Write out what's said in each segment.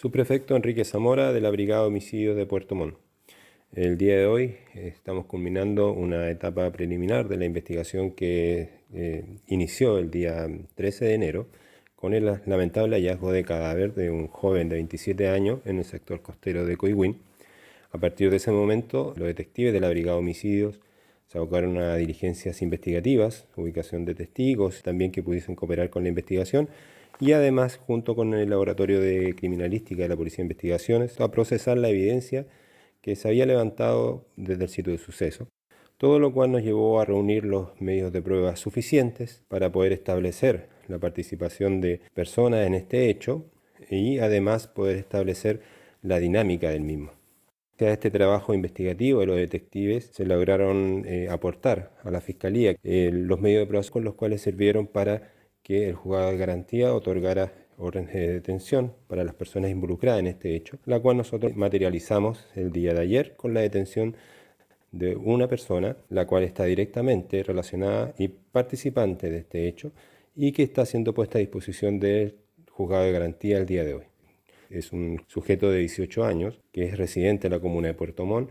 Subprefecto Enrique Zamora de la Brigada Homicidios de Puerto Montt. El día de hoy eh, estamos culminando una etapa preliminar de la investigación que eh, inició el día 13 de enero con el lamentable hallazgo de cadáver de un joven de 27 años en el sector costero de Coihuín. A partir de ese momento, los detectives de la Brigada Homicidios se abocaron a diligencias investigativas, ubicación de testigos, también que pudiesen cooperar con la investigación y además, junto con el Laboratorio de Criminalística de la Policía de Investigaciones, a procesar la evidencia que se había levantado desde el sitio de suceso, todo lo cual nos llevó a reunir los medios de prueba suficientes para poder establecer la participación de personas en este hecho y además poder establecer la dinámica del mismo. A este trabajo investigativo de los detectives se lograron eh, aportar a la Fiscalía eh, los medios de prueba con los cuales sirvieron para que el juzgado de garantía otorgara órdenes de detención para las personas involucradas en este hecho, la cual nosotros materializamos el día de ayer con la detención de una persona, la cual está directamente relacionada y participante de este hecho y que está siendo puesta a disposición del juzgado de garantía el día de hoy. Es un sujeto de 18 años que es residente en la comuna de Puerto Montt.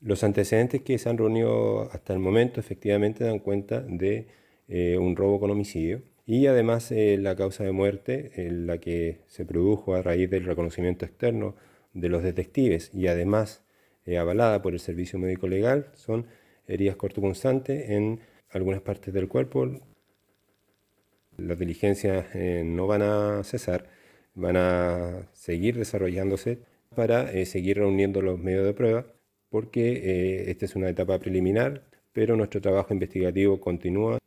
Los antecedentes que se han reunido hasta el momento efectivamente dan cuenta de eh, un robo con homicidio y además eh, la causa de muerte, la que se produjo a raíz del reconocimiento externo de los detectives y además eh, avalada por el Servicio Médico Legal, son heridas cortopunzantes en algunas partes del cuerpo. Las diligencias no van a cesar, van a seguir desarrollándose para seguir reuniendo los medios de prueba, porque esta es una etapa preliminar, pero nuestro trabajo investigativo continúa.